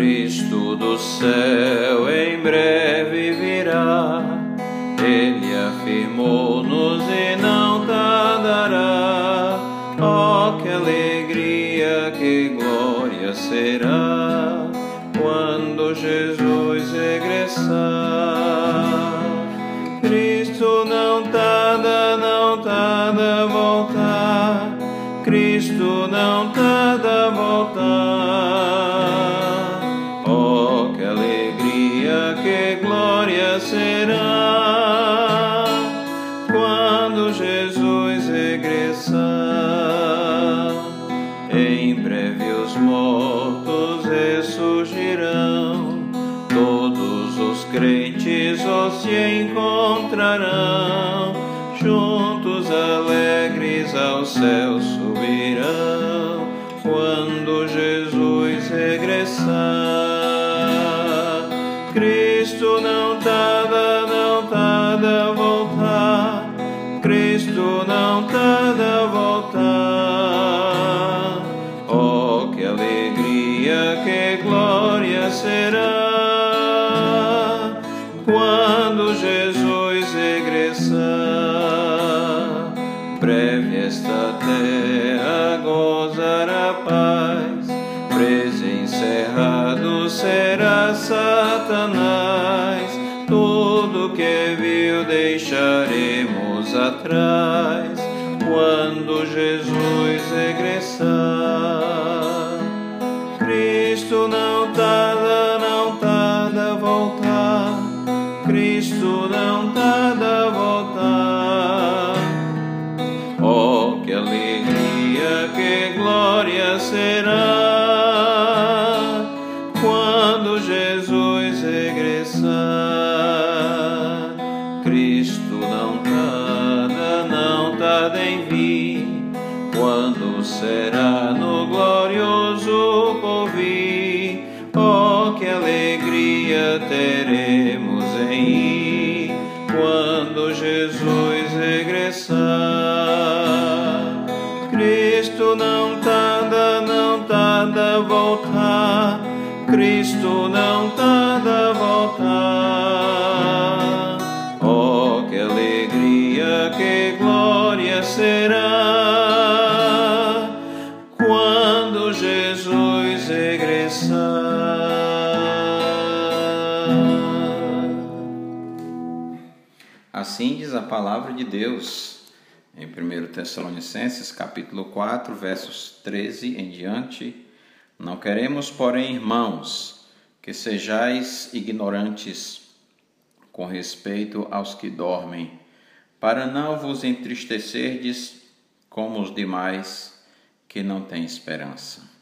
Cristo do céu em breve virá. Ele afirmou-nos e não tardará. Oh, que alegria, que glória será quando Jesus regressar. Alegres ao céu subirão, quando Jesus regressar. Cristo não esta terra gozará paz, preso encerrado será Satanás. Tudo que viu deixaremos atrás quando Jesus regressar. Cristo não tarda, não tarda voltar. Cristo não tarda Cristo não tarda, não tarda em vir. Quando será no glorioso porvir? Oh, que alegria teremos em ir quando Jesus regressar. Cristo não tarda, não tarda voltar. Cristo não tarda Jesus regressar. Assim diz a palavra de Deus em 1 Tessalonicenses, capítulo 4, versos 13 em diante. Não queremos, porém, irmãos, que sejais ignorantes com respeito aos que dormem, para não vos entristecerdes como os demais que não têm esperança.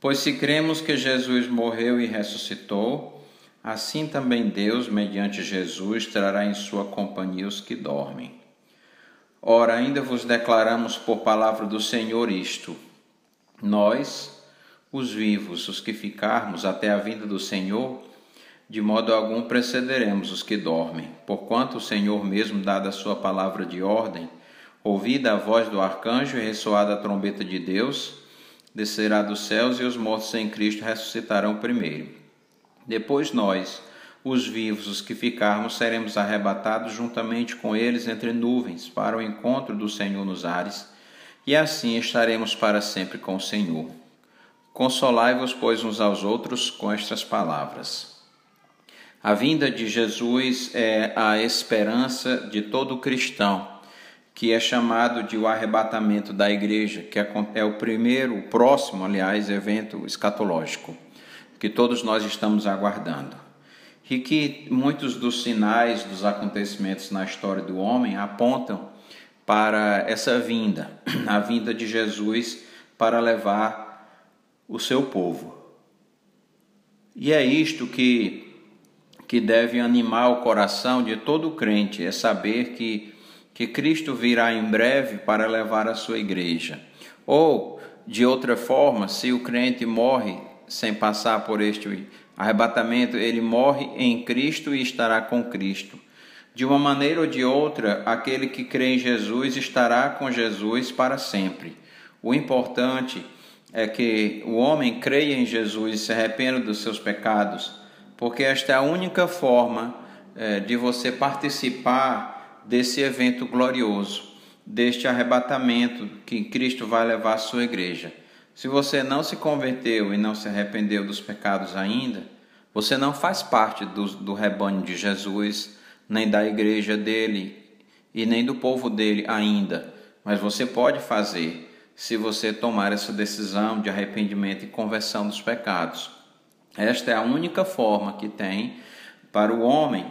Pois se cremos que Jesus morreu e ressuscitou, assim também Deus, mediante Jesus, trará em sua companhia os que dormem. Ora, ainda vos declaramos por palavra do Senhor isto: nós, os vivos, os que ficarmos até a vinda do Senhor, de modo algum precederemos os que dormem, porquanto o Senhor mesmo, dada a sua palavra de ordem, ouvida a voz do arcanjo e ressoada a trombeta de Deus, descerá dos céus e os mortos em Cristo ressuscitarão primeiro. Depois nós, os vivos, os que ficarmos, seremos arrebatados juntamente com eles entre nuvens para o encontro do Senhor nos ares, e assim estaremos para sempre com o Senhor. Consolai-vos, pois, uns aos outros com estas palavras. A vinda de Jesus é a esperança de todo cristão, que é chamado de o arrebatamento da igreja, que é o primeiro, o próximo, aliás, evento escatológico, que todos nós estamos aguardando. E que muitos dos sinais dos acontecimentos na história do homem apontam para essa vinda, a vinda de Jesus para levar o seu povo. E é isto que que deve animar o coração de todo crente, é saber que, que Cristo virá em breve para levar a sua igreja. Ou, de outra forma, se o crente morre sem passar por este arrebatamento, ele morre em Cristo e estará com Cristo. De uma maneira ou de outra, aquele que crê em Jesus estará com Jesus para sempre. O importante é que o homem creia em Jesus e se arrependa dos seus pecados, porque esta é a única forma é, de você participar desse evento glorioso, deste arrebatamento que Cristo vai levar à sua igreja. Se você não se converteu e não se arrependeu dos pecados ainda, você não faz parte do, do rebanho de Jesus, nem da igreja dele e nem do povo dele ainda, mas você pode fazer se você tomar essa decisão de arrependimento e conversão dos pecados. Esta é a única forma que tem para o homem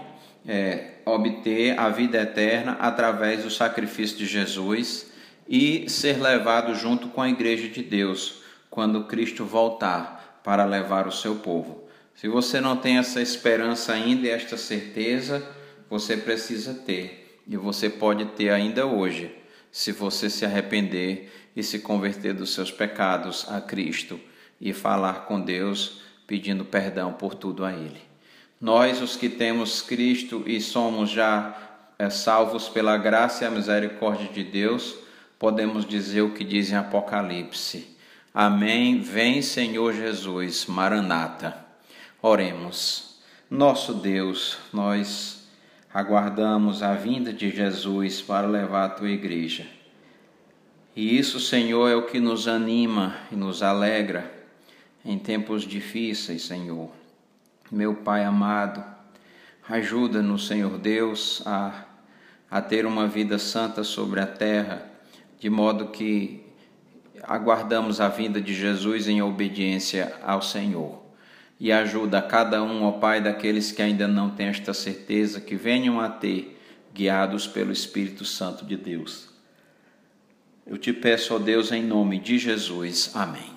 é, obter a vida eterna através do sacrifício de Jesus e ser levado junto com a igreja de Deus quando Cristo voltar para levar o seu povo. Se você não tem essa esperança ainda e esta certeza, você precisa ter, e você pode ter ainda hoje, se você se arrepender e se converter dos seus pecados a Cristo e falar com Deus pedindo perdão por tudo a Ele. Nós, os que temos Cristo e somos já é, salvos pela graça e a misericórdia de Deus, podemos dizer o que diz em Apocalipse. Amém. Vem, Senhor Jesus, Maranata. Oremos. Nosso Deus, nós aguardamos a vinda de Jesus para levar a tua igreja. E isso, Senhor, é o que nos anima e nos alegra em tempos difíceis, Senhor. Meu Pai amado, ajuda-nos, Senhor Deus, a, a ter uma vida santa sobre a terra, de modo que aguardamos a vinda de Jesus em obediência ao Senhor. E ajuda a cada um, ó Pai, daqueles que ainda não têm esta certeza, que venham a ter, guiados pelo Espírito Santo de Deus. Eu te peço, ó Deus, em nome de Jesus. Amém.